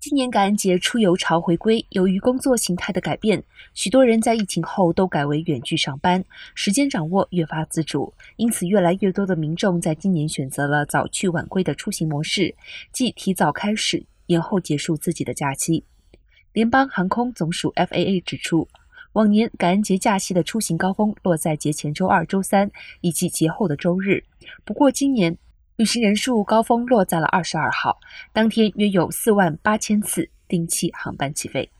今年感恩节出游潮回归，由于工作形态的改变，许多人在疫情后都改为远距上班，时间掌握越发自主，因此越来越多的民众在今年选择了早去晚归的出行模式，即提早开始，延后结束自己的假期。联邦航空总署 （FAA） 指出，往年感恩节假期的出行高峰落在节前周二、周三以及节后的周日，不过今年。旅行人数高峰落在了二十二号，当天约有四万八千次定期航班起飞。